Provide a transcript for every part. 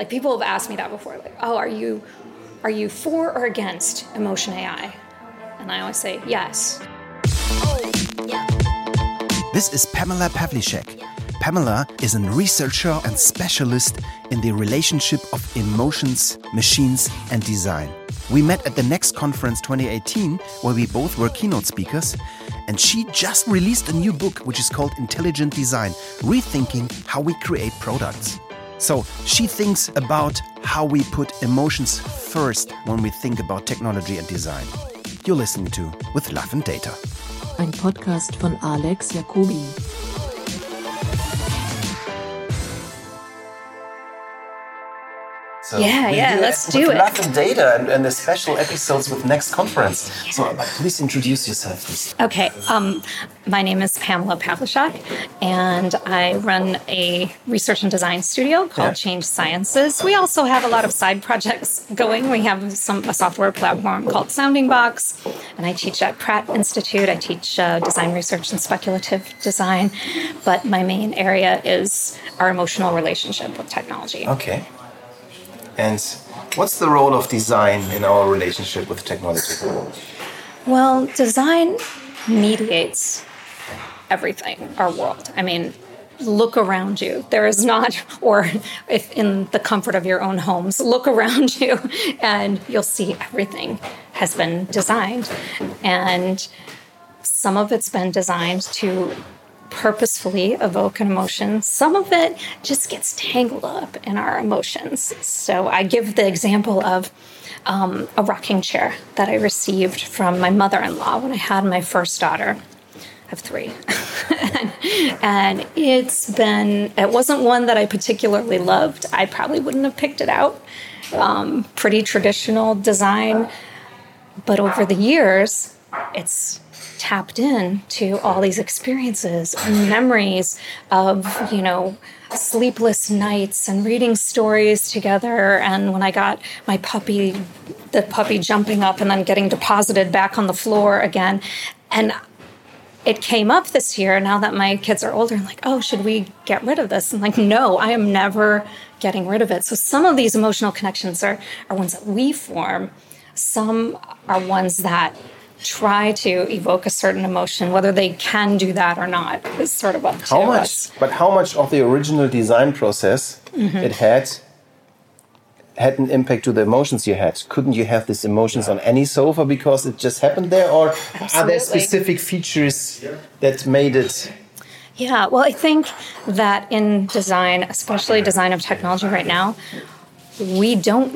Like people have asked me that before. Like, oh, are you are you for or against emotion AI? And I always say yes. This is Pamela Pavliscak. Pamela is a researcher and specialist in the relationship of emotions, machines, and design. We met at the Next Conference 2018, where we both were keynote speakers, and she just released a new book which is called Intelligent Design Rethinking How We Create Products. So she thinks about how we put emotions first when we think about technology and design. You're listening to With Love and Data. Ein Podcast von Alex Jacobi. So Yeah, yeah, let's do it. Love and Data and, and the special episodes with Next Conference. So uh, please introduce yourself, please. Okay, um, my name is Pamela Pavliscak, and I run a research and design studio called Yeah. Change Sciences. We also have a lot of side projects going. We have some a software platform called Sounding Box, and I teach at Pratt Institute. I teach uh, design research and speculative design, but my main area is our emotional relationship with technology. Okay. And what's the role of design in our relationship with technology? Well, design mediates everything, our world. I mean, look around you. There is not, or if in the comfort of your own homes, look around you and you'll see everything has been designed. And some of it's been designed to purposefully evoke an emotion. Some of it just gets tangled up in our emotions. So I give the example of um, a rocking chair that I received from my mother in law when I had my first daughter. I have three. and it's been, it wasn't one that I particularly loved. I probably wouldn't have picked it out. Um, pretty traditional design. But over the years, it's tapped in to all these experiences and memories of, you know, sleepless nights and reading stories together. And when I got my puppy, the puppy jumping up and then getting deposited back on the floor again. And it came up this year now that my kids are older and like oh should we get rid of this and like no i am never getting rid of it so some of these emotional connections are, are ones that we form some are ones that try to evoke a certain emotion whether they can do that or not is sort of up to How much? us But how much of the original design process Mm-hmm. it had had an impact to the emotions you had? Couldn't you have these emotions on any sofa because it just happened there, or are there specific features that made it? Yeah, well, I think that in design, especially design of technology right now, we don't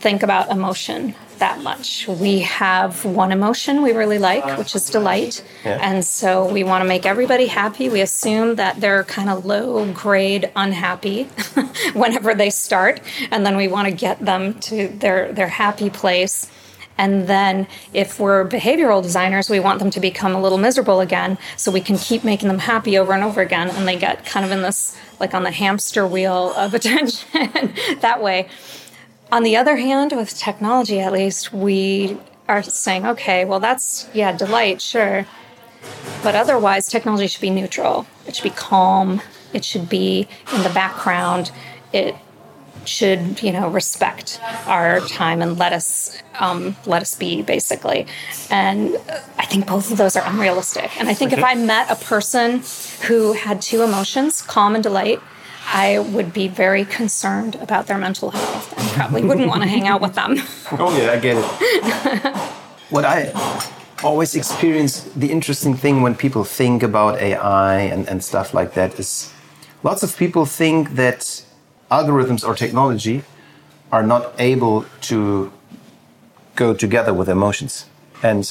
think about emotion that much. We have one emotion we really like, which is delight. Yeah. And so we want to make everybody happy. We assume that they're kind of low grade unhappy whenever they start. And then we want to get them to their, their happy place. And then if we're behavioral designers, we want them to become a little miserable again so we can keep making them happy over and over again. And they get kind of in this, like on the hamster wheel of attention that way. On the other hand, with technology at least, we are saying, okay, well, that's, yeah, delight, sure. But otherwise, technology should be neutral. It should be calm. It should be in the background. It should, you know, respect our time and let us um, let us be, basically. And I think both of those are unrealistic. And I think if I met a person who had two emotions, calm and delight, I would be very concerned about their mental health and probably wouldn't want to hang out with them. Oh yeah, I get it. what I always experience the interesting thing when people think about AI and, and stuff like that is lots of people think that algorithms or technology are not able to go together with emotions. And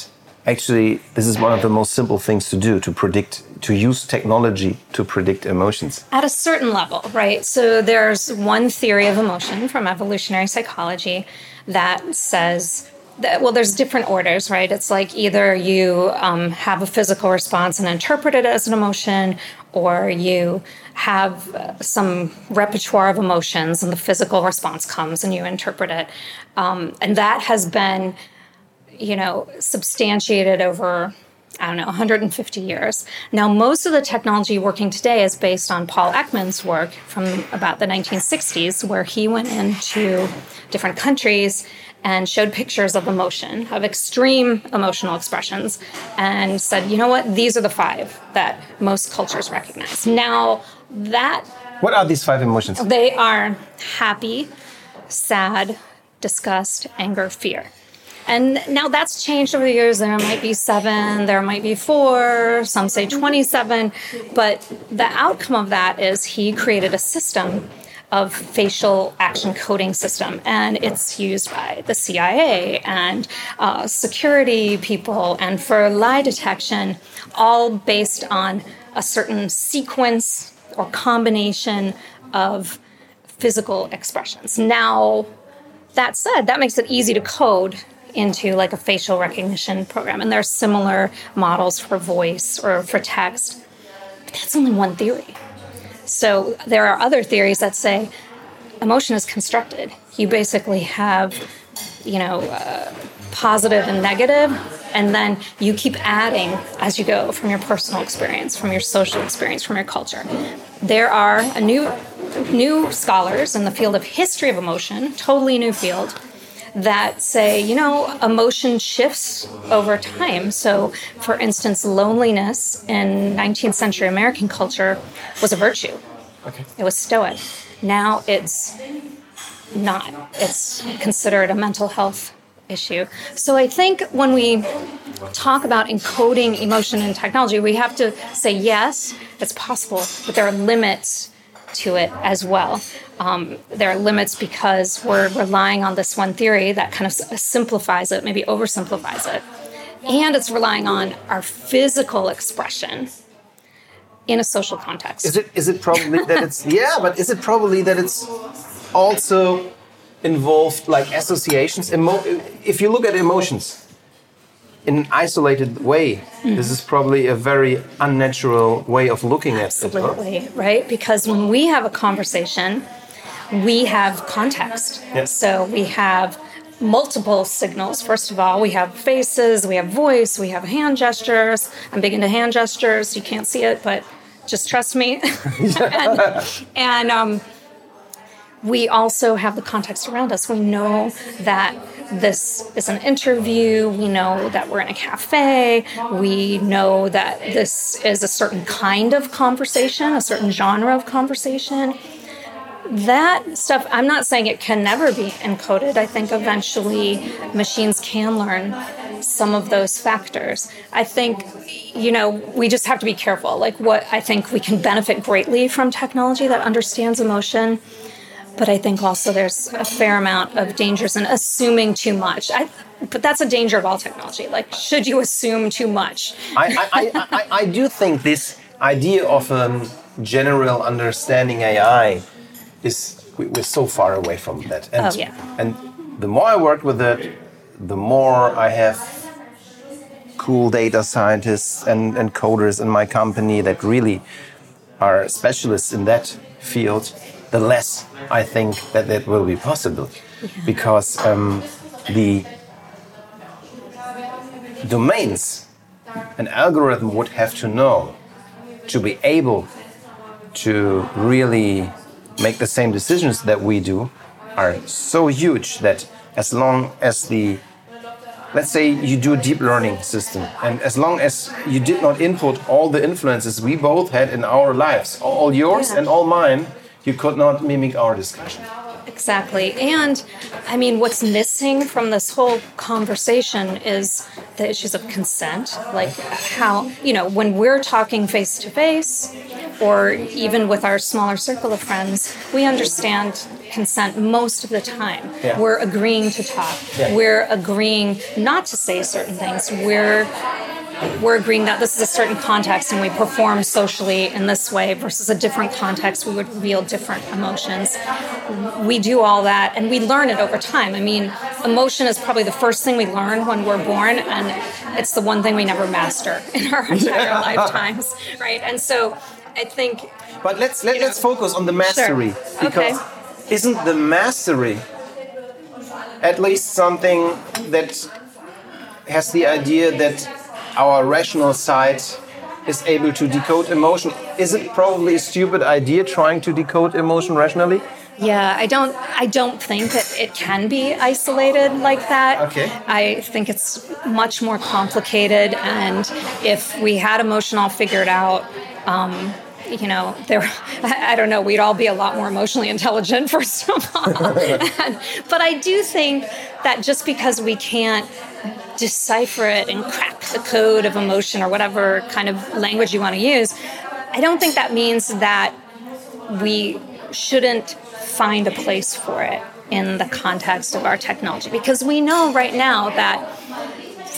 actually, this is one of the most simple things to do to predict, to use technology to predict emotions. At a certain level, right? So there's one theory of emotion from evolutionary psychology that says that, well, there's different orders, right? It's like either you um, have a physical response and interpret it as an emotion, or you have uh, some repertoire of emotions and the physical response comes and you interpret it. Um, and that has been, you know, substantiated over I don't know, 150 years. Now, most of the technology working today is based on Paul Ekman's work from about the 1960s, where he went into different countries and showed pictures of emotion, of extreme emotional expressions, and said, you know what, these are the five that most cultures recognize. Now, that. What are these five emotions? They are happy, sad, disgust, anger, fear. And now that's changed over the years. There might be seven, there might be four, some say 27. But the outcome of that is he created a system of facial action coding system and it's used by the cia and uh, security people and for lie detection all based on a certain sequence or combination of physical expressions now that said that makes it easy to code into like a facial recognition program and there are similar models for voice or for text but that's only one theory so there are other theories that say emotion is constructed. You basically have, you know, uh, positive and negative, and then you keep adding as you go from your personal experience, from your social experience, from your culture. There are a new new scholars in the field of history of emotion, totally new field, that say, you know, emotion shifts over time. So, for instance, loneliness in 19th century American culture was a virtue. Okay. It was stoic. Now it's not. It's considered a mental health issue. So I think when we talk about encoding emotion in technology, we have to say yes, it's possible, but there are limits to it as well. Um, there are limits because we're relying on this one theory that kind of simplifies it, maybe oversimplifies it. And it's relying on our physical expression in a social context. Is it is it probably that it's yeah, but is it probably that it's also involved like associations? Emo- if you look at emotions in an isolated way, mm. this is probably a very unnatural way of looking at it. Absolutely, right? Because when we have a conversation, we have context. Yes. So we have multiple signals. First of all, we have faces, we have voice, we have hand gestures. I'm big into hand gestures. You can't see it, but just trust me. and, and um, we also have the context around us. We know that this is an interview. We know that we're in a cafe. We know that this is a certain kind of conversation, a certain genre of conversation. That stuff, I'm not saying it can never be encoded. I think eventually machines can learn some of those factors. I think, you know, we just have to be careful. Like, what I think we can benefit greatly from technology that understands emotion. But I think also there's a fair amount of dangers in assuming too much. I, but that's a danger of all technology. Like, should you assume too much? I, I, I, I, do think this idea of a um, general understanding AI is we're so far away from that. And, oh, yeah. And the more I work with it, the more I have cool data scientists and, and coders in my company that really are specialists in that field, the less I think that that will be possible. Because um, the domains an algorithm would have to know to be able to really make the same decisions that we do are so huge that as long as the let's say you do a deep learning system and as long as you did not input all the influences we both had in our lives all yours yeah. and all mine you could not mimic our discussion exactly and i mean what's missing from this whole conversation is the issues of consent like how you know when we're talking face to face or even with our smaller circle of friends, we understand consent most of the time. Yeah. We're agreeing to talk. Yeah. We're agreeing not to say certain things. We're we're agreeing that this is a certain context and we perform socially in this way versus a different context we would reveal different emotions we do all that and we learn it over time i mean emotion is probably the first thing we learn when we're born and it's the one thing we never master in our entire lifetimes right and so I think. But let's let, us let us focus on the mastery sure. because okay. isn't the mastery at least something that has the idea that our rational side is able to decode emotion. Is it probably a stupid idea trying to decode emotion rationally? Yeah, I don't I don't think that it can be isolated like that. Okay. I think it's much more complicated and if we had emotion all figured out, um, you know, there, I don't know, we'd all be a lot more emotionally intelligent, first of all. and, but I do think that just because we can't decipher it and crack the code of emotion or whatever kind of language you want to use, I don't think that means that we shouldn't find a place for it in the context of our technology because we know right now that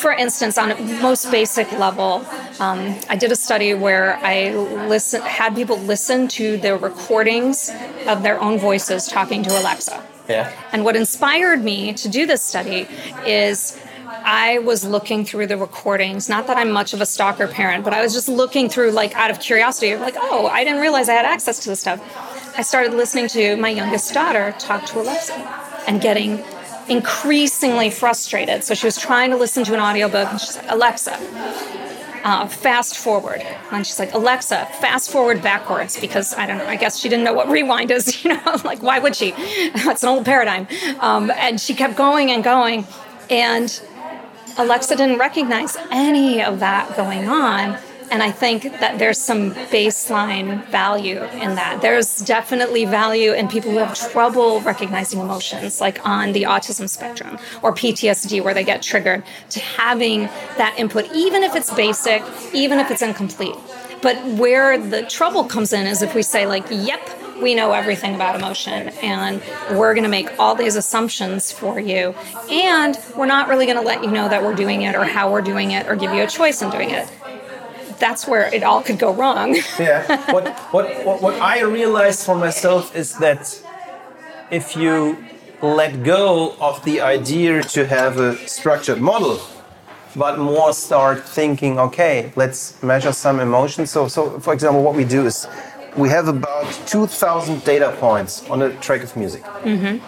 for instance, on a most basic level, um, I did a study where I listen, had people listen to the recordings of their own voices talking to Alexa. Yeah. And what inspired me to do this study is I was looking through the recordings. Not that I'm much of a stalker parent, but I was just looking through, like, out of curiosity, like, oh, I didn't realize I had access to this stuff. I started listening to my youngest daughter talk to Alexa and getting increasingly frustrated. So she was trying to listen to an audiobook and she's like, Alexa, uh, fast forward. And she's like, Alexa, fast forward backwards because I don't know, I guess she didn't know what rewind is, you know, like why would she? It's an old paradigm. Um, and she kept going and going. And Alexa didn't recognize any of that going on. And I think that there's some baseline value in that. There's definitely value in people who have trouble recognizing emotions, like on the autism spectrum or PTSD, where they get triggered, to having that input, even if it's basic, even if it's incomplete. But where the trouble comes in is if we say, like, yep, we know everything about emotion and we're going to make all these assumptions for you and we're not really going to let you know that we're doing it or how we're doing it or give you a choice in doing it that's where it all could go wrong. yeah. What, what, what, what I realized for myself is that if you let go of the idea to have a structured model, but more start thinking, okay, let's measure some emotions. So, so for example, what we do is we have about 2,000 data points on a track of music. Mm-hmm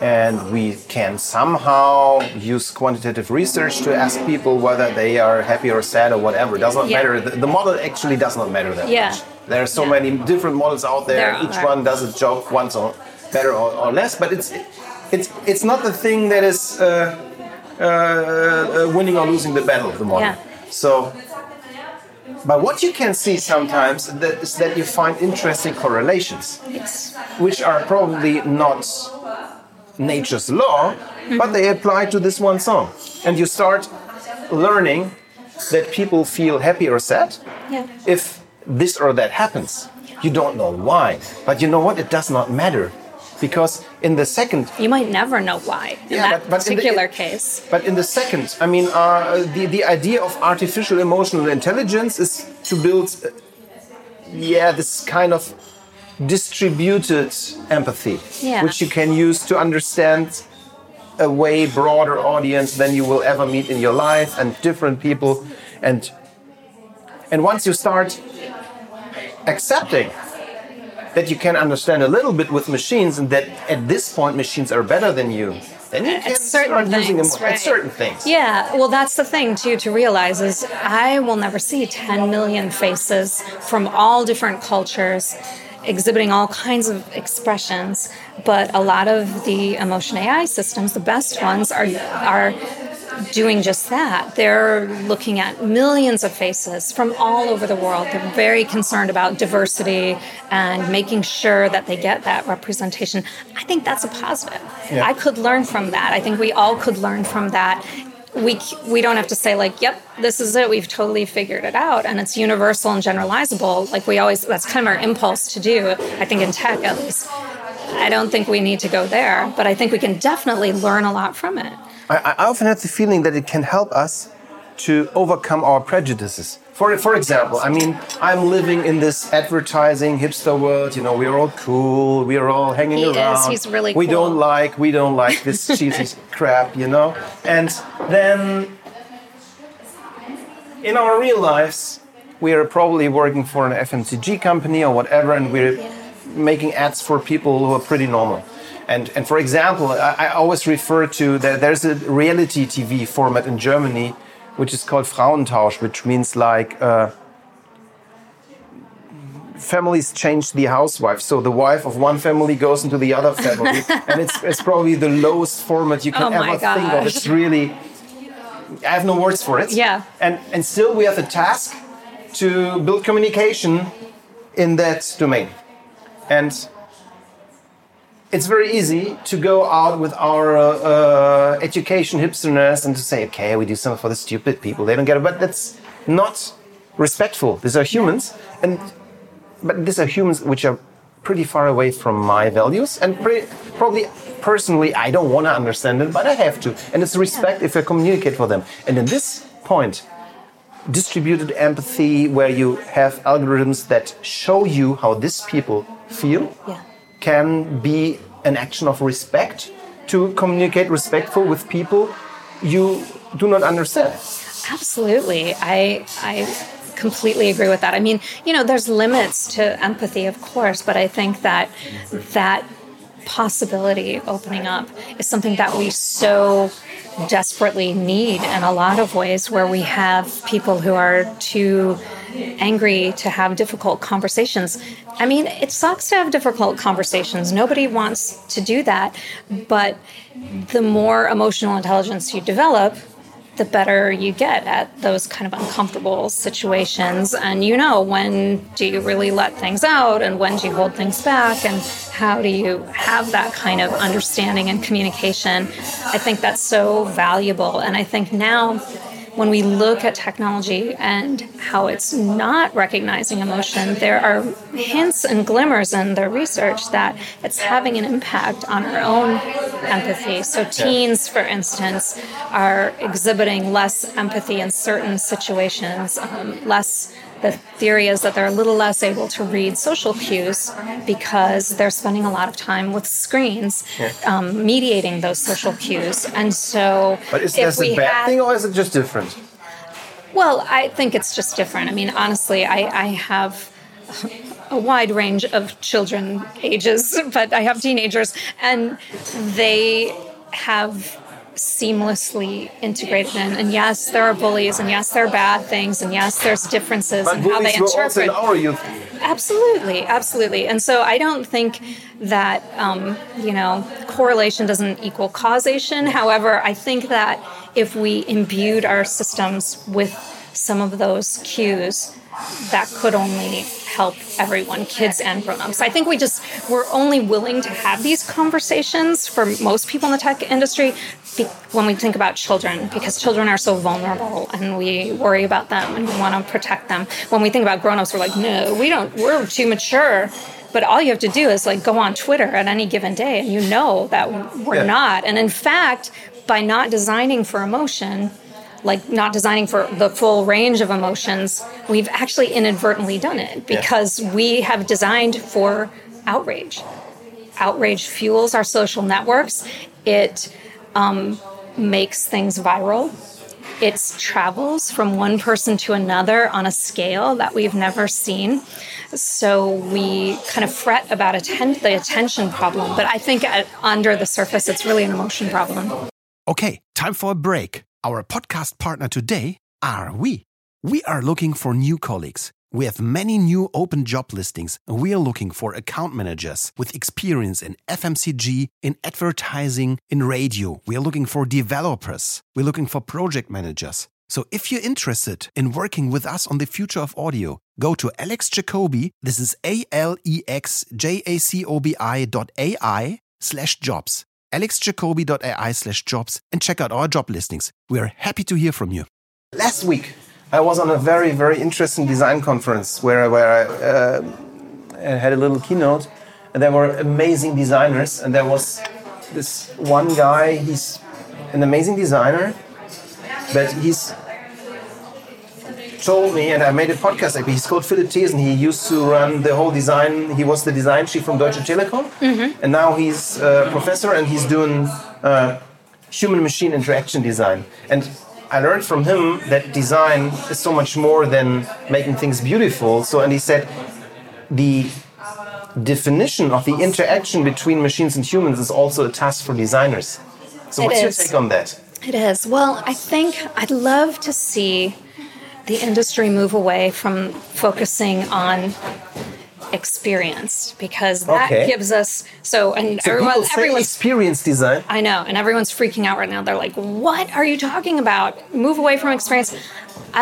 and we can somehow use quantitative research to ask people whether they are happy or sad or whatever. It does not yeah. matter. The, the, model actually does not matter that yeah. much. There are so yeah. many different models out there. there Each are. one does a job once or better or, or, less, but it's it's it's not the thing that is uh, uh, uh, winning or losing the battle of the model. So. But what you can see sometimes that is that you find interesting correlations, yes. which are probably not nature's law, but they apply to this one song. And you start learning that people feel happy or sad yeah. if this or that happens. You don't know why, but you know what? It does not matter because in the second you might never know why in yeah, that but, but particular the, case but in the second i mean uh, the, the idea of artificial emotional intelligence is to build uh, yeah this kind of distributed empathy, yeah. which you can use to understand a way broader audience than you will ever meet in your life and different people and and once you start accepting that you can understand a little bit with machines and that at this point machines are better than you then you can start things, using them right. at certain things yeah well that's the thing too to realize is i will never see 10 million faces from all different cultures exhibiting all kinds of expressions, but a lot of the emotion AI systems, the best ones, are are doing just that. They're looking at millions of faces from all over the world. They're very concerned about diversity and making sure that they get that representation. I think that's a positive. Yeah. I could learn from that. I think we all could learn from that we we don't have to say like yep this is it we've totally figured it out and it's universal and generalizable like we always that's kind of our impulse to do i think in tech at least i don't think we need to go there but i think we can definitely learn a lot from it i, I often have the feeling that it can help us to overcome our prejudices for, for example, I mean, I'm living in this advertising hipster world. You know, we're all cool. We're all hanging he around. Is. He's really We cool. don't like. We don't like this cheesy crap. You know. And then, in our real lives, we are probably working for an FMCG company or whatever, and we're yeah. making ads for people who are pretty normal. And, and for example, I, I always refer to that there's a reality TV format in Germany which is called Frauentausch, which means like uh, families change the housewife. So the wife of one family goes into the other family, and it's, it's probably the lowest format you can Oh ever think of. It's really, I have no words for it. Yeah. And and still we have the task to build communication in that domain, and it's very easy to go out with our uh, uh, education hipsterness and to say, okay, we do something for the stupid people. They don't get it, but that's not respectful. These are humans, and but these are humans which are pretty far away from my values, and pretty, probably personally, I don't want to understand it, but I have to, and it's respect if I communicate for them. And in this point, distributed empathy, where you have algorithms that show you how these people feel Yeah. Can be an action of respect to communicate respectful with people you do not understand. Absolutely. I I completely agree with that. I mean, you know, there's limits to empathy, of course, but I think that that possibility opening up is something that we so desperately need in a lot of ways where we have people who are too angry to have difficult conversations. I mean, it sucks to have difficult conversations. Nobody wants to do that, but the more emotional intelligence you develop, the better you get at those kind of uncomfortable situations. And you know, when do you really let things out and when do you hold things back and how do you have that kind of understanding and communication? I think that's so valuable. And I think now, when we look at technology and how it's not recognizing emotion, there are hints and glimmers in the research that it's having an impact on our own empathy. So, teens, for instance, are exhibiting less empathy in certain situations, um, less. The theory is that they're a little less able to read social cues because they're spending a lot of time with screens, um, mediating those social cues. And so, But is this a bad had- thing or is it just different? well, I think it's just different. I mean, honestly, I, I have a wide range of children ages, but I have teenagers, and they have seamlessly integrated in. And yes, there are bullies, and yes, there are bad things, and yes, there's differences But in how they bullies were interpret. in our youth. Absolutely, absolutely. And so I don't think that, um, you know, correlation doesn't equal causation. However, I think that if we imbued our systems with some of those cues, that could only help everyone, kids and grown-ups. I think we just we're only willing to have these conversations for most people in the tech industry when we think about children, because children are so vulnerable and we worry about them and we want to protect them. When we think about grown-ups, we're like, no, we don't. We're too mature. But all you have to do is like go on Twitter at any given day, and you know that we're Yeah. not. And in fact, by not designing for emotion, like not designing for the full range of emotions, we've actually inadvertently done it because we have designed for outrage. Outrage fuels our social networks. It um, makes things viral. It travels from one person to another on a scale that we've never seen. So we kind of fret about atten- the attention problem, but I think at, under the surface, it's really an emotion problem. Okay, time for a break. Our podcast partner today are we. We are looking for new colleagues. We have many new open job listings. We are looking for account managers with experience in FMCG, in advertising, in radio. We are looking for developers. We're looking for project managers. So if you're interested in working with us on the future of audio, go to Alex Jacobi. This is A L E X J A C O B I dot AI slash jobs alexjacobi.ai slash jobs and check out our job listings. We are happy to hear from you. Last week, I was on a very, very interesting design conference where, where I uh, had a little keynote, and there were amazing designers. And there was this one guy, he's an amazing designer, but he's told me, and I made a podcast. Like, he's called Philip Thies, and he used to run the whole design. He was the design chief from Deutsche Telekom, and now he's a professor and he's doing uh, human-machine interaction design. And I learned from him that design is so much more than making things beautiful. So, and he said the definition of the interaction between machines and humans is also a task for designers. So, It what's is. your take on that? It is. Well, I think I'd love to see the industry move away from focusing on experience because that Okay. gives us so and So everyone, everyone's experience design. I know, and everyone's freaking out right now. They're like, "What are you talking about? Move away from experience."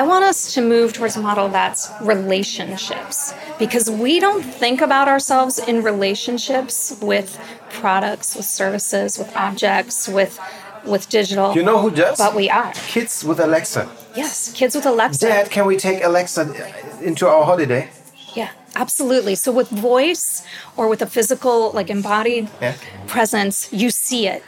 I want us to move towards a model that's relationships because we don't think about ourselves in relationships with products, with services, with objects, with with digital. You know who does? But we are. Kids with Alexa. Yes, kids with Alexa. Dad, can we take Alexa into our holiday? Yeah, absolutely. So with voice or with a physical, like embodied Yeah. presence, you see it,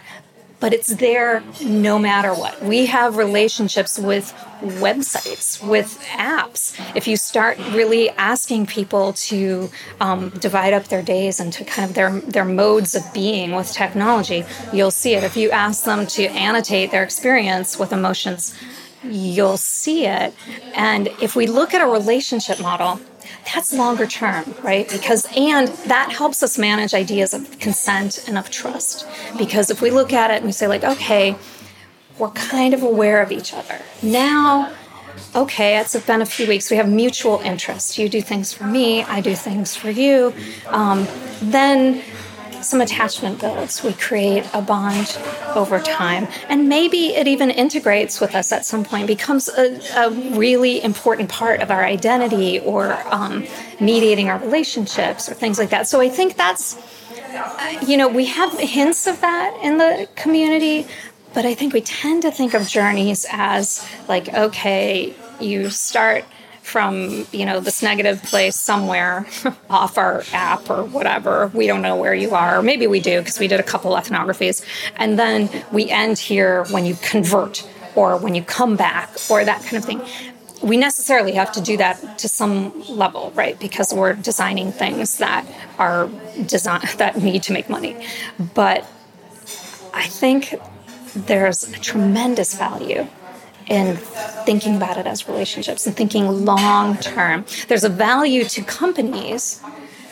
but it's there no matter what. We have relationships with websites, with apps. If you start really asking people to um, divide up their days into kind of their their modes of being with technology, you'll see it. If you ask them to annotate their experience with emotions, you'll see it. And if we look at a relationship model, that's longer term, right? Because, and that helps us manage ideas of consent and of trust. Because if we look at it and we say, like, okay, we're kind of aware of each other. Now, okay, it's been a few weeks. We have mutual interest. You do things for me, I do things for you. Um, then some attachment builds. We create a bond over time. And maybe it even integrates with us at some point, becomes a, a really important part of our identity or um, mediating our relationships or things like that. So I think that's, uh, you know, we have hints of that in the community, but I think we tend to think of journeys as like, okay, you start from you know this negative place somewhere off our app or whatever. We don't know where you are. Maybe we do because we did a couple ethnographies. And then we end here when you convert or when you come back or that kind of thing. We necessarily have to do that to some level right? Because we're designing things that are design that need to make money. But i think there's a tremendous value in thinking about it as relationships and thinking long term. There's a value to companies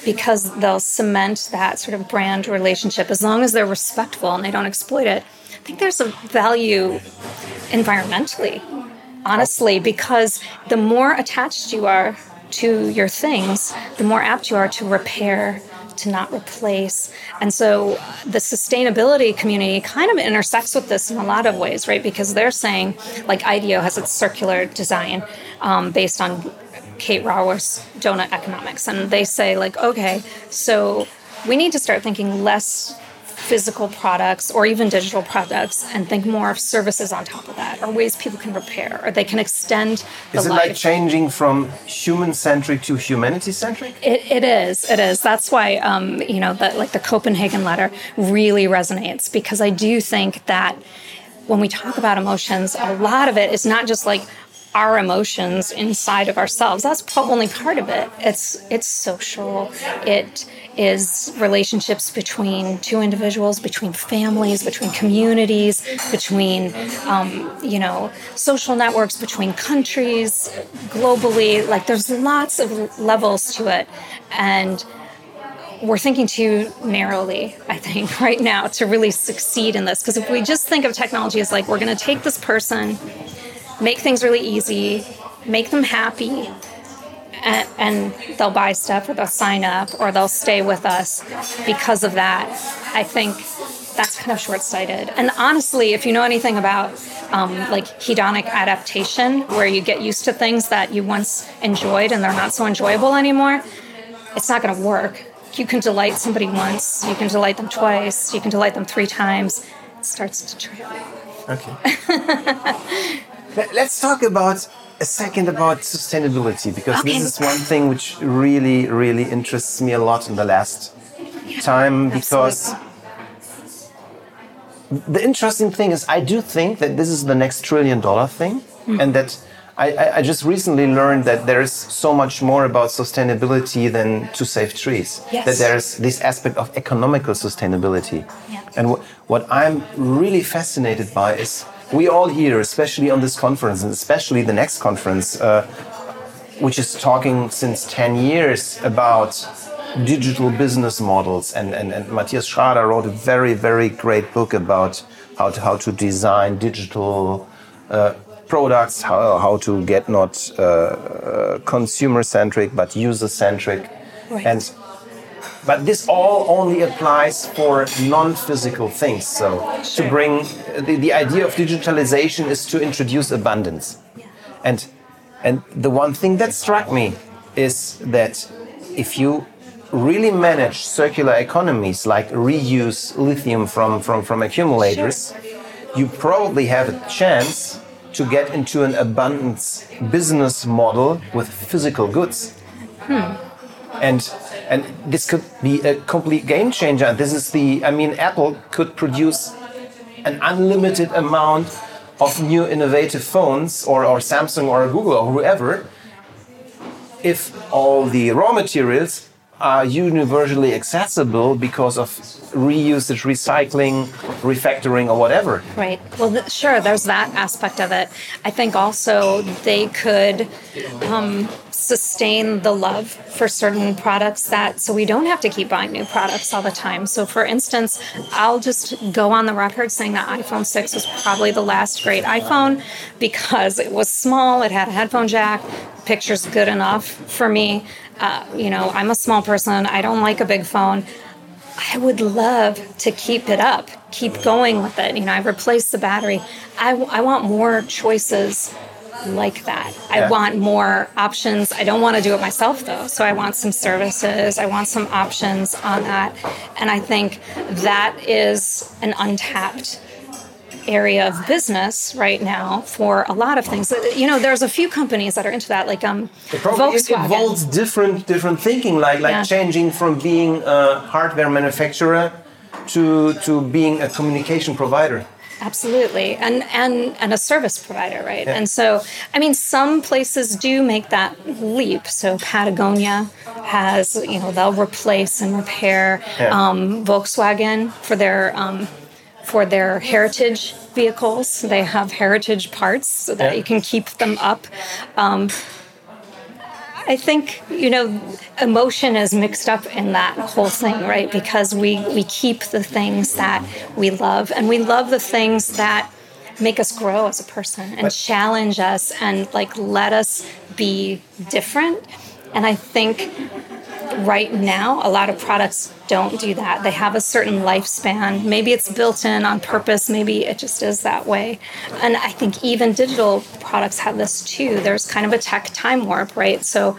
because they'll cement that sort of brand relationship as long as they're respectful and they don't exploit it. I think there's a value environmentally, honestly, because the more attached you are to your things, the more apt you are to repair to not replace. And so the sustainability community kind of intersects with this in a lot of ways, right? Because they're saying, like IDEO has its circular design um, based on Kate Raworth's donut economics. And they say, like, okay, so we need to start thinking less physical products or even digital products and think more of services on top of that or ways people can repair or they can extend the Is it life. like changing from human centric to humanity centric? It, it is. It is. That's why, um, you know, that like the Copenhagen letter really resonates because I do think that when we talk about emotions, a lot of it is not just like our emotions inside of ourselves. That's only part of it. It's it's social. It is relationships between two individuals, between families, between communities, between um, you know social networks, between countries, globally. Like there's lots of levels to it, and we're thinking too narrowly, I think, right now to really succeed in this. Because if we just think of technology as like we're going to take this person, make things really easy, make them happy, and, and they'll buy stuff or they'll sign up or they'll stay with us because of that, I think that's kind of short-sighted. And honestly, if you know anything about um, like hedonic adaptation, where you get used to things that you once enjoyed and they're not so enjoyable anymore, it's not going to work. You can delight somebody once, you can delight them twice, you can delight them three times. It starts to trail. Okay. Let- Let's talk about a second about sustainability because Okay. this is one thing which really, really interests me a lot in the last time because the interesting thing is I do think that this is the next trillion dollar thing Hmm. and that I, I, just recently learned that there is so much more about sustainability than to save trees. Yes. That there's this aspect of economical sustainability. Yeah. And wh- what I'm really fascinated by is we all here, especially on this conference and especially the next conference, uh, which is talking since 10 years about digital business models. And, and, and Matthias Schrader wrote a very, very great book about how to, how to design digital uh, products, how, how to get not uh, consumer centric but user centric. Right. And but this all only applies for non-physical things. So to bring the, the idea of digitalization is to introduce abundance. And and the one thing that struck me is that if you really manage circular economies like reuse lithium from, from, from accumulators, you probably have a chance to get into an abundance business model with physical goods. Hmm. And and this could be a complete game changer. This is the I mean Apple could produce an unlimited amount of new innovative phones or, or Samsung or Google or whoever if all the raw materials are universally accessible because of reusage, recycling, refactoring, or whatever. Right. Well, th- sure, there's that aspect of it. I think also they could um, sustain the love for certain products that so we don't have to keep buying new products all the time. So, for instance, I'll just go on the record saying that iPhone 6 was probably the last great iPhone because it was small, it had a headphone jack, picture's good enough for me. Uh, you know, I'm a small person. I don't like a big phone. I would love to keep it up, keep going with it. You know, I replaced the battery. I, I want more choices like that. Yeah. I want more options. I don't want to do it myself though. So I want some services. I want some options on that. And I think that is an untapped area of business right now for a lot of things. You know, there's a few companies that are into that, like um, it Volkswagen. involves different different thinking, like like yeah. changing from being a hardware manufacturer to to being a communication provider. Absolutely, and and and a service provider, right? Yeah. And so, I mean, some places do make that leap. So Patagonia has, you know, they'll replace and repair yeah. um, Volkswagen for their um, for their heritage vehicles. They have heritage parts so that yeah. you can keep them up. Um, I think you know emotion is mixed up in that whole thing, right? Because we we keep the things that we love, and we love the things that make us grow as a person and challenge us and like let us be different. And I think right now, a lot of products don't do that. They have a certain lifespan. Maybe it's built in on purpose, maybe it just is that way. And I think even digital products have this too. There's kind of a tech time warp, right? So,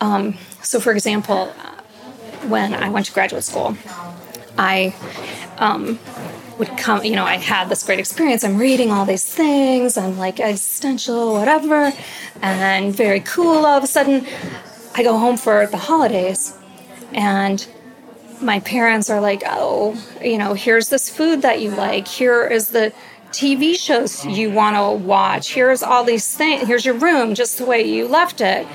um, so for example, when I went to graduate school, I um, would come, you know, I had this great experience. I'm reading all these things, I'm like existential, whatever, and very cool all of a sudden. I go home for the holidays and my parents are like, oh, you know, here's this food that you like. Here is the TV shows you want to watch. Here's all these things. Here's your room just the way you left it.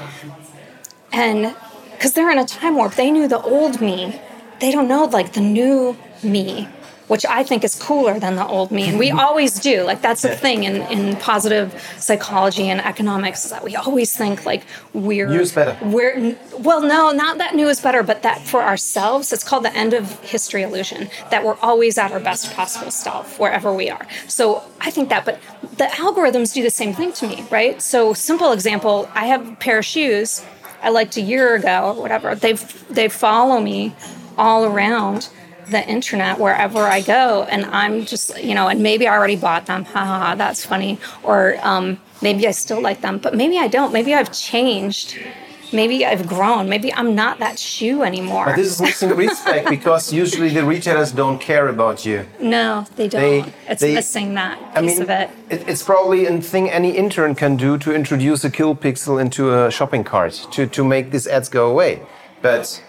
And because they're in a time warp, they knew the old me. They don't know like the new me which I think is cooler than the old me. And we always do. Like that's the thing in, in positive psychology and economics is that we always think like we're new is better. We're well, no, not that new is better, but that for ourselves, it's called the end of history illusion. That we're always at our best possible self wherever we are. So I think that, but the algorithms do the same thing to me, right? So simple example, I have a pair of shoes I liked a year ago or whatever. They they follow me all around the internet wherever I go, and I'm just, you know, and maybe I already bought them. Haha, that's funny. Or um, maybe I still like them, but maybe I don't. Maybe I've changed. Maybe I've grown. Maybe I'm not that shoe anymore. But this is missing respect because usually the retailers don't care about you. No, they don't. They, it's they, missing that piece mean, of it. it. It's probably a thing any intern can do to introduce a kill pixel into a shopping cart to, to make these ads go away. But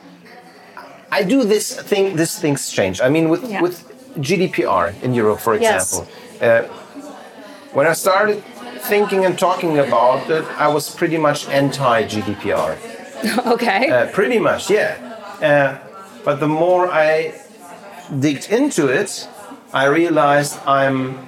I do this thing. This thing's change. I mean, with yeah. with GDPR in Europe, for example. Yes. Uh, when I started thinking and talking about it, I was pretty much anti GDPR. okay. Uh, pretty much, yeah. Uh, but the more I digged into it, I realized I'm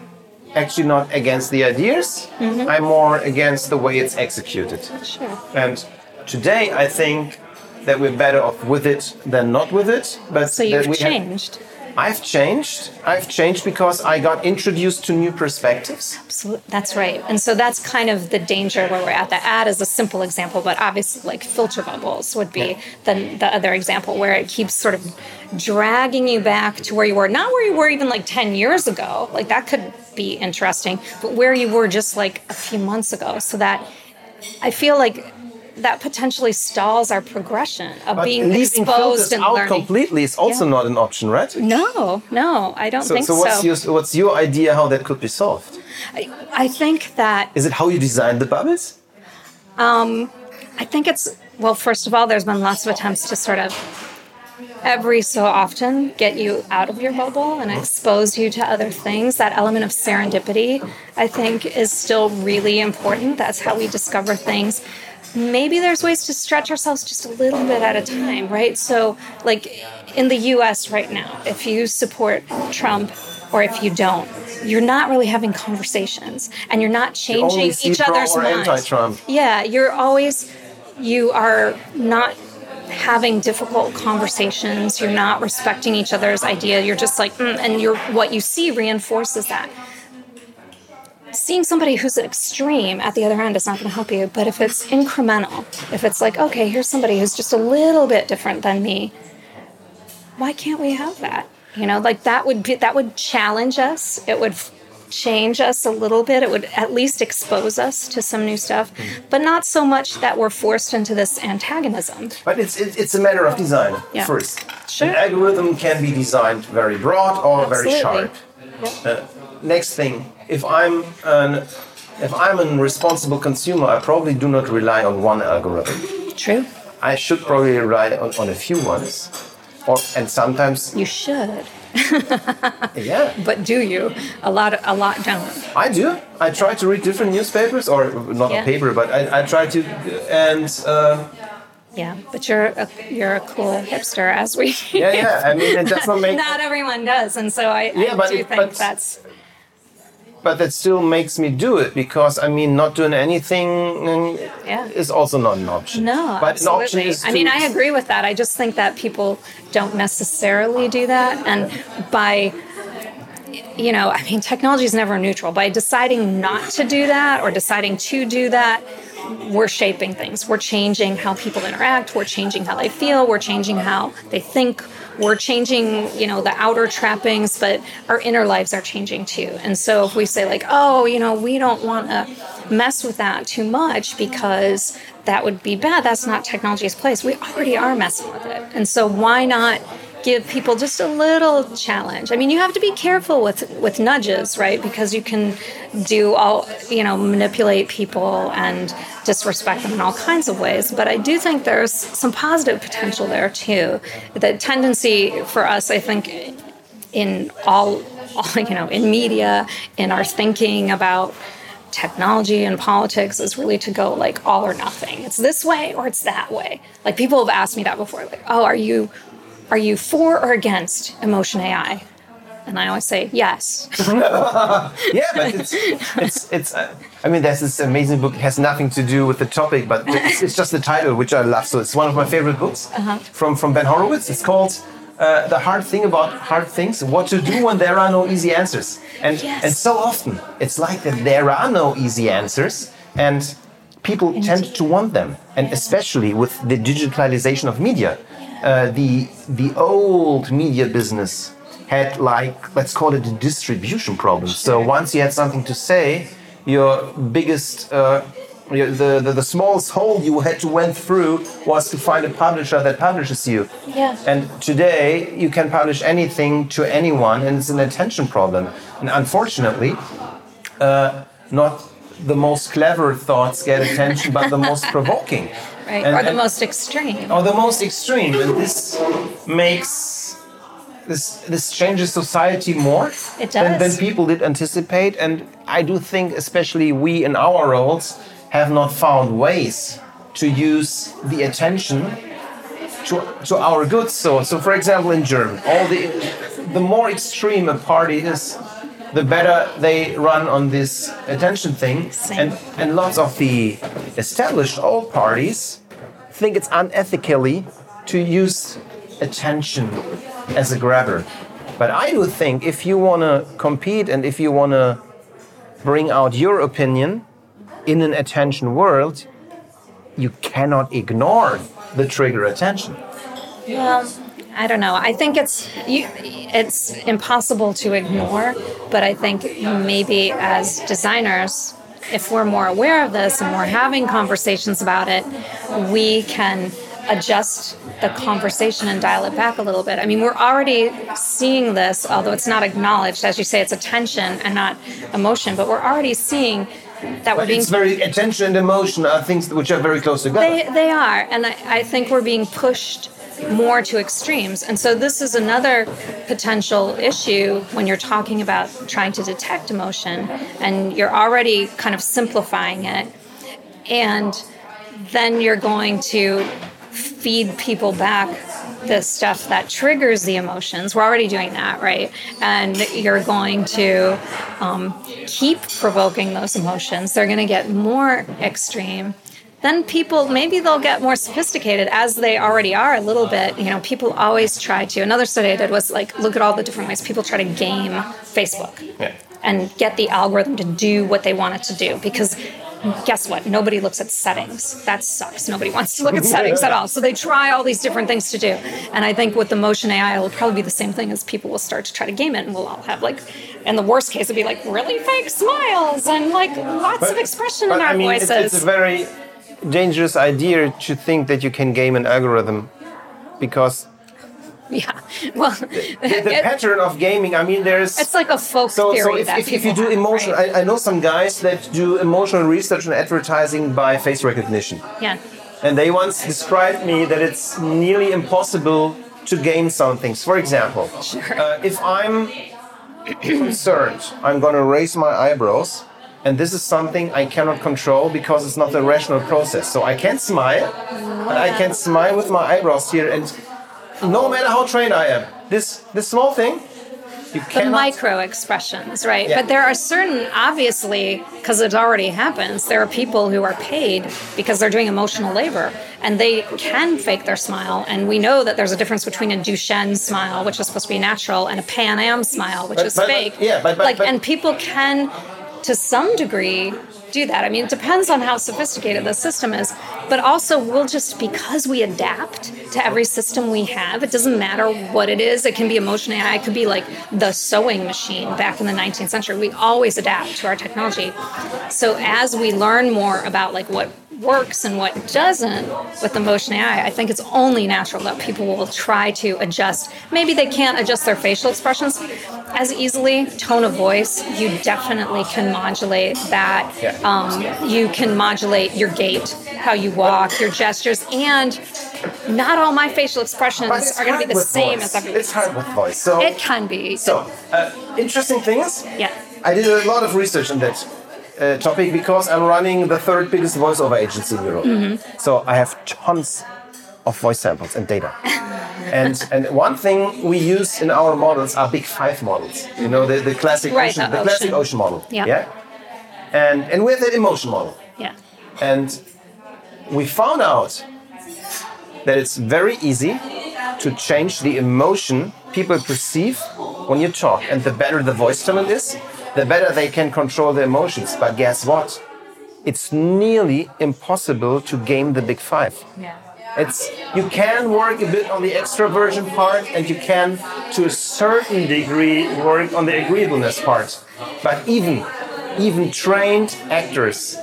actually not against the ideas. Mm -hmm. I'm more against the way it's executed. Sure. And today, I think that we're better off with it than not with it. But So you've we have- changed. I've changed. I've changed because I got introduced to new perspectives. Absolutely. That's right. And so that's kind of the danger where we're at. The ad is a simple example, but obviously, like filter bubbles would be the, the other example where it keeps sort of dragging you back to where you were, not where you were even like 10 years ago. Like that could be interesting, but where you were just like a few months ago. So that I feel like that potentially stalls our progression of But being leaving exposed filters and out learning. completely is also Yeah. not an option, right? No, no, I don't So, think so so. what's your what's your idea how that could be solved? I, I think that Is it how you design the bubbles? Um, I think it's well. First of all, there's been lots of attempts to sort of every so often get you out of your bubble and mm-hmm. expose you to other things. That element of serendipity, I think, is still really important. That's how we discover things. Maybe there's ways to stretch ourselves just a little bit at a time, right? So, like in the US right now, if you support Trump or if you don't, you're not really having conversations and you're not changing see each other's minds. Yeah, you're always you are not having difficult conversations. You're not respecting each other's idea. You're just like, mm, and you're what you see reinforces that. Seeing somebody who's extreme at the other end is not going to help you. But if it's incremental, if it's like, okay, here's somebody who's just a little bit different than me, why can't we have that? You know, like that would be that would challenge us. It would change us a little bit. It would at least expose us to some new stuff, but not so much that we're forced into this antagonism. But it's it, it's a matter of design Yeah. first. Sure. An algorithm can be designed very broad or very Absolutely. sharp. Uh, next thing, if I'm an if I'm a responsible consumer, I probably do not rely on one algorithm. True. I should probably rely on, on a few ones. Or, and sometimes, You should, yeah, but do you? A lot, a lot don't. I do. I try to read different newspapers, or not Yeah. a paper, but I, I try to, and uh, Yeah, but you're a, you're a cool hipster, as we. yeah, yeah. I mean, it does not make not everyone does, and so I, Yeah, I but do think but- that's but that still makes me do it because I mean, not doing anything Yeah. is also not an option. No, but absolutely. I mean, I agree with that. I just think that people don't necessarily do that, and by you know, I mean, technology is never neutral. By deciding not to do that or deciding to do that, we're shaping things. We're changing how people interact. We're changing how they feel. We're changing how they think. We're changing, you know, the outer trappings, but our inner lives are changing too. And so if we say like, oh, you know, we don't want to mess with that too much because that would be bad. That's not technology's place. We already are messing with it. And so why not give people just a little challenge. I mean, you have to be careful with with nudges, right? Because you can do all, you know, manipulate people and disrespect them in all kinds of ways. But I do think there's some positive potential there too. The tendency for us, I think, in all, all you know, in media, in our thinking about technology and politics is really to go like all or nothing. It's this way or it's that way. Like people have asked me that before. Like, oh, are you are you for or against emotion AI? And I always say yes. yeah, but it's it's it's. Uh, I mean, there's this amazing book. It has nothing to do with the topic, but it's, it's just the title, which I love. So it's one of my favorite books Uh-huh. from from Ben Horowitz. It's called. Uh, the hard thing about hard things, what to do when there are no easy answers. And, Yes. and so often it's like that there are no easy answers and people tend to want them. And especially with the digitalization of media, uh, the, the old media business had like, let's call it a distribution problem. So once you had something to say, your biggest uh, the, the, the smallest hole you had to went through was to find a publisher that publishes you. Yeah. And today you can publish anything to anyone, and it's an attention problem. And unfortunately, uh, not the most clever thoughts get attention, but the most provoking. Right. And- or the and- most extreme. or the most extreme. And this makes this this changes society more It Than, than people did anticipate. And I do think, especially we in our roles, have not found ways to use the attention to, to our good. So, so for example, in Germany, all the the more extreme a party is, the better they run on this attention thing. Same. And and lots of the established old parties think it's unethically to use attention as a grabber. But I do think if you want to compete and if you want to bring out your opinion in an attention world, you cannot ignore the trigger attention. Well, I don't know. I think it's you, it's impossible to ignore, but I think maybe as designers, if we're more aware of this and we're having conversations about it, we can adjust the conversation and dial it back a little bit. I mean, we're already seeing this, although it's not acknowledged. As you say, it's attention and not emotion, but we're already seeing that we're being. It's very attention and emotion are things which are very close together. They, they are. And I, I think we're being pushed more to extremes. And so this is another potential issue when you're talking about trying to detect emotion and you're already kind of simplifying it. And then you're going to feed people back the stuff that triggers the emotions. We're already doing that, right? And you're going to um, keep provoking those emotions. They're going to get more extreme then people maybe they'll get more sophisticated as they already are a little bit. You know people always try to another study i did was like look at all the different ways people try to game facebook Yeah. and get the algorithm to do what they want it to do because guess what? Nobody looks at settings. That sucks. Nobody wants to look at settings at all. So they try all these different things to do. And i think with the motion ai it'll probably be the same thing as people will start to try to game it and we'll all have like in the worst case it'd be like really fake smiles and like lots of expression in But, our I mean, it's, voices it's a very dangerous idea to think that you can game an algorithm because Yeah. Well, the, the pattern of gaming, I mean, there's. it's like a folk so, theory so if, that if, if you do have, emotion, right? I, I know some guys that do emotional research and advertising by face recognition. yeah. And they once described me that it's nearly impossible to game some things. For example, uh, if I'm concerned, I'm going to raise my eyebrows, and this is something I cannot control because it's not a rational process. So I can smile, but I can smile with my eyebrows here, and no matter how trained I am, this this small thing, you can. The micro expressions, right? Yeah. But there are certain, obviously, because it already happens, there are people who are paid because they're doing emotional labor and they can fake their smile. And we know that there's a difference between a Duchenne smile, which is supposed to be natural, and a Pan Am smile, which But- is but- but- fake. yeah, but- but- like, but- and people can, to some degree, do that. I mean, it depends on how sophisticated the system is, but also we'll just because we adapt to every system we have. It doesn't matter what it is. It can be emotion AI. It could be like the sewing machine back in the 19th century. We always adapt to our technology. So as we learn more about like what works and what doesn't with emotion AI, I think it's only natural that people will try to adjust. Maybe they can't adjust their facial expressions as easily. Tone of voice, you definitely can modulate that. Um, you can modulate your gait, how you walk, your gestures, and not all my facial expressions are going to be the same voice. as everyone. It's hard with voice. So, It can be. so uh, interesting things. yeah. I did a lot of research on that uh, topic because I'm running the third biggest voiceover agency in Europe. Mm-hmm. So I have tons of voice samples and data. and and one thing we use in our models are big five models. You know the, the classic Right, ocean, the the classic ocean. ocean model. Yeah. Yeah. And and we have that emotion model. Yeah. And we found out that it's very easy to change the emotion people perceive when you talk. And the better the voice talent is, the better they can control their emotions. But guess what? It's nearly impossible to game the big five. Yeah. It's you can work a bit on the extroversion part, and you can, to a certain degree, work on the agreeableness part. But even even trained actors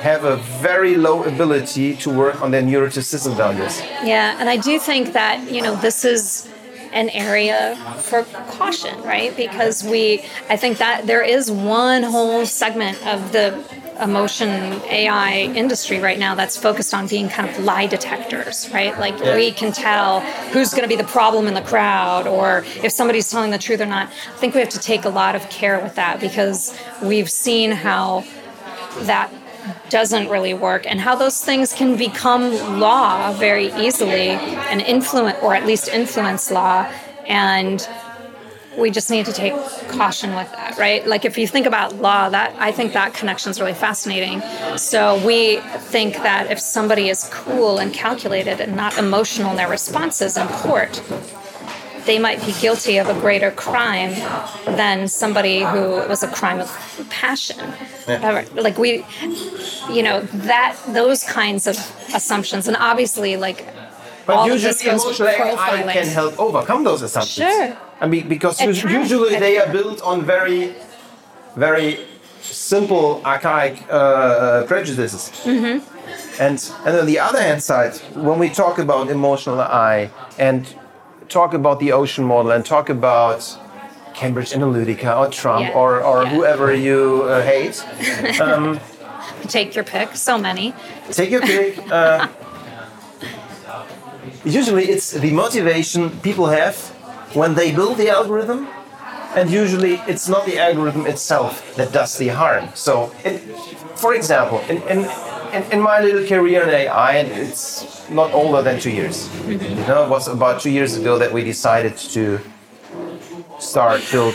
have a very low ability to work on their neuroticism values. Yeah, and I do think that, you know, this is an area for caution, right? Because we, I think that there is one whole segment of the emotion AI industry right now that's focused on being kind of lie detectors, right? Like we can tell who's going to be the problem in the crowd or if somebody's telling the truth or not. I think we have to take a lot of care with that because we've seen how that doesn't really work and how those things can become law very easily and influence or at least influence law and we just need to take caution with that, right? Like if you think about law, that I think that connection is really fascinating. So we think that if somebody is cool and calculated and not emotional in their responses in court, they might be guilty of a greater crime than somebody who was a crime of passion. Yeah. Like we, you know, that those kinds of assumptions, and obviously, like but all usually emotional AI can help overcome those assumptions. Sure. I mean, because usually they are built on very, very simple, archaic uh, prejudices. Mm-hmm. And and on the other hand side, when we talk about emotional AI and talk about the ocean model and talk about Cambridge Analytica or Trump yeah. or, or yeah. whoever you uh, hate. Um, take your pick, so many. Take your pick. Uh, usually it's the motivation people have when they build the algorithm, and usually it's not the algorithm itself that does the harm. So, it, for example, in, in, in, my little career in AI, it's not older than two years. Mm-hmm. You know, it was about two years ago that we decided to start build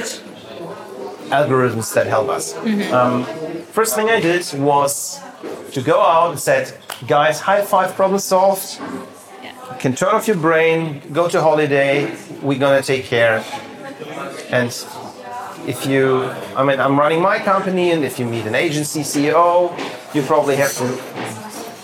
algorithms that help us. Mm-hmm. Um, first thing I did was to go out and said, guys, high five, problem solved can turn off your brain, go to holiday, we're gonna take care. And if you, I mean, I'm running my company, and if you meet an agency CEO, you probably have some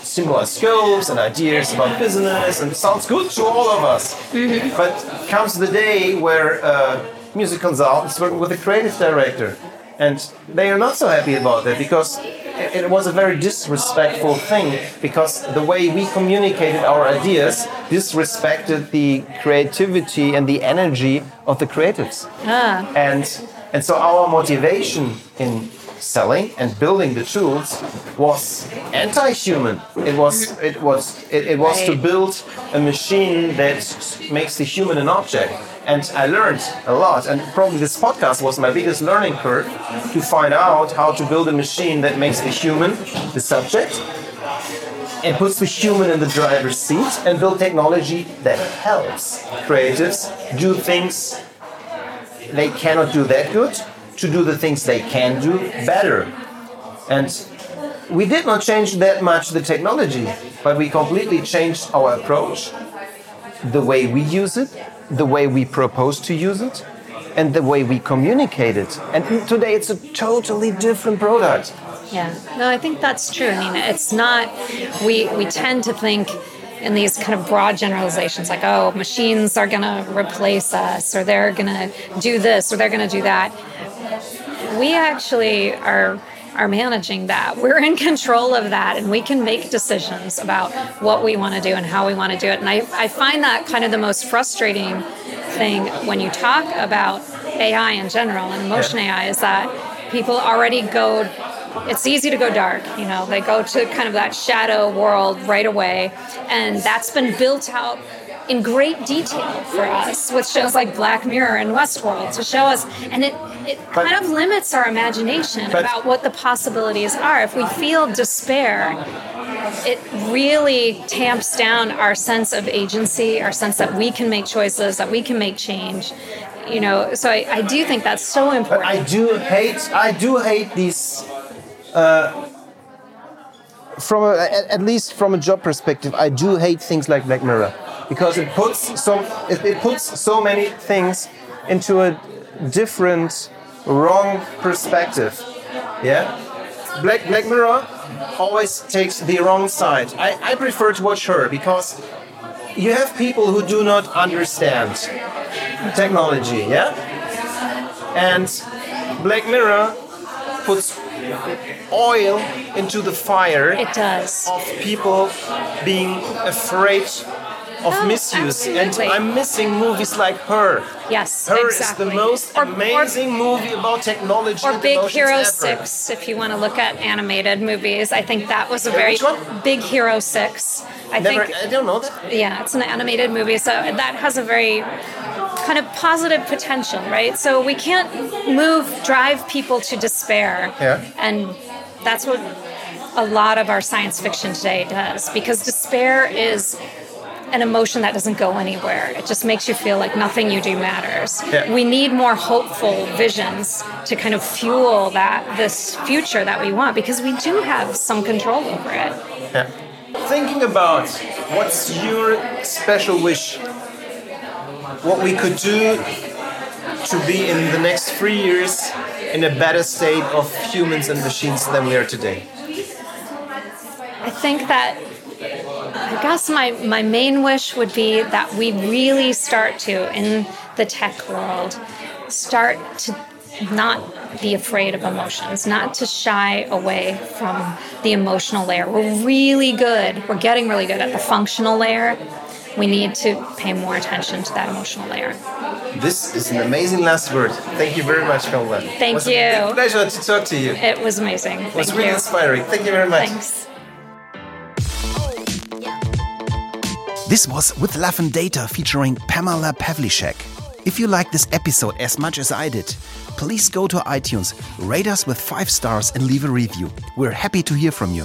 similar skills and ideas about business, and sounds good to all of us. Mm-hmm. But comes the day where uh, music consultants working with a creative director, and they are not so happy about that because it was a very disrespectful thing because the way we communicated our ideas disrespected the creativity and the energy of the creatives. Ah. And and so our motivation in selling and building the tools was anti-human. It was it was it, it was to build a machine that makes the human an object and I learned a lot. And probably this podcast was my biggest learning curve to find out how to build a machine that makes the human the subject and puts the human in the driver's seat and build technology that helps creatives do things they cannot do that good to do the things they can do better. And we did not change that much the technology, but we completely changed our approach, the way we use it, the way we propose to use it and the way we communicate it. And today it's a totally different product. Yeah, no, I think that's true. I mean, it's not, we, we tend to think in these kind of broad generalizations like, oh, machines are going to replace us or they're going to do this or they're going to do that. We actually are are managing that. We're in control of that and we can make decisions about what we want to do and how we want to do it. And I, I find that kind of the most frustrating thing when you talk about AI in general and emotion. AI is that people already go it's easy to go dark you know they go to kind of that shadow world right away and that's been built out in great detail for us with shows like Black Mirror and Westworld to show us, and it, it but, kind of limits our imagination but, about what the possibilities are. If we feel despair, it really tamps down our sense of agency, our sense that we can make choices, that we can make change. You know, so I, I do think that's so important. But I do hate, I do hate these. Uh, from a, at least from a job perspective, I do hate things like Black Mirror because it puts so it, it puts so many things into a different, wrong perspective. Yeah, Black Black Mirror always takes the wrong side. I, I prefer to watch her because you have people who do not understand technology. Yeah, and Black Mirror puts oil into the fire. It does. Of people being afraid of oh, misuse. Absolutely. And I'm missing movies like Her. Yes, Her exactly. is the most or, amazing or, movie about technology. Or Big Hero ever. 6, if you want to look at animated movies. I think that was a very Big Hero 6. I Never, think I don't know that. Yeah, it's an animated movie, so that has a very kind of positive potential, right? So we can't move, drive people to despair. Yeah. And that's what a lot of our science fiction today does because despair is an emotion that doesn't go anywhere. It just makes you feel like nothing you do matters. Yeah. We need more hopeful visions to kind of fuel that this future that we want because we do have some control over it. Yeah. Thinking about what's your special wish, what we could do to be in the next three years in a better state of humans and machines than we are today. I think that I guess my, my main wish would be that we really start to, in the tech world, start to not be afraid of emotions, not to shy away from the emotional layer. We're really good, we're getting really good at the functional layer. We need to pay more attention to that emotional layer. This is an amazing last word. Thank you very much, Pamela. Thank it was you. A pleasure to talk to you. It was amazing. It was Thank really you. inspiring. Thank you very much. Thanks. This was With Love and Data featuring Pamela Pavliscak. If you like this episode as much as I did, please go to iTunes, rate us with five stars, and leave a review. We're happy to hear from you.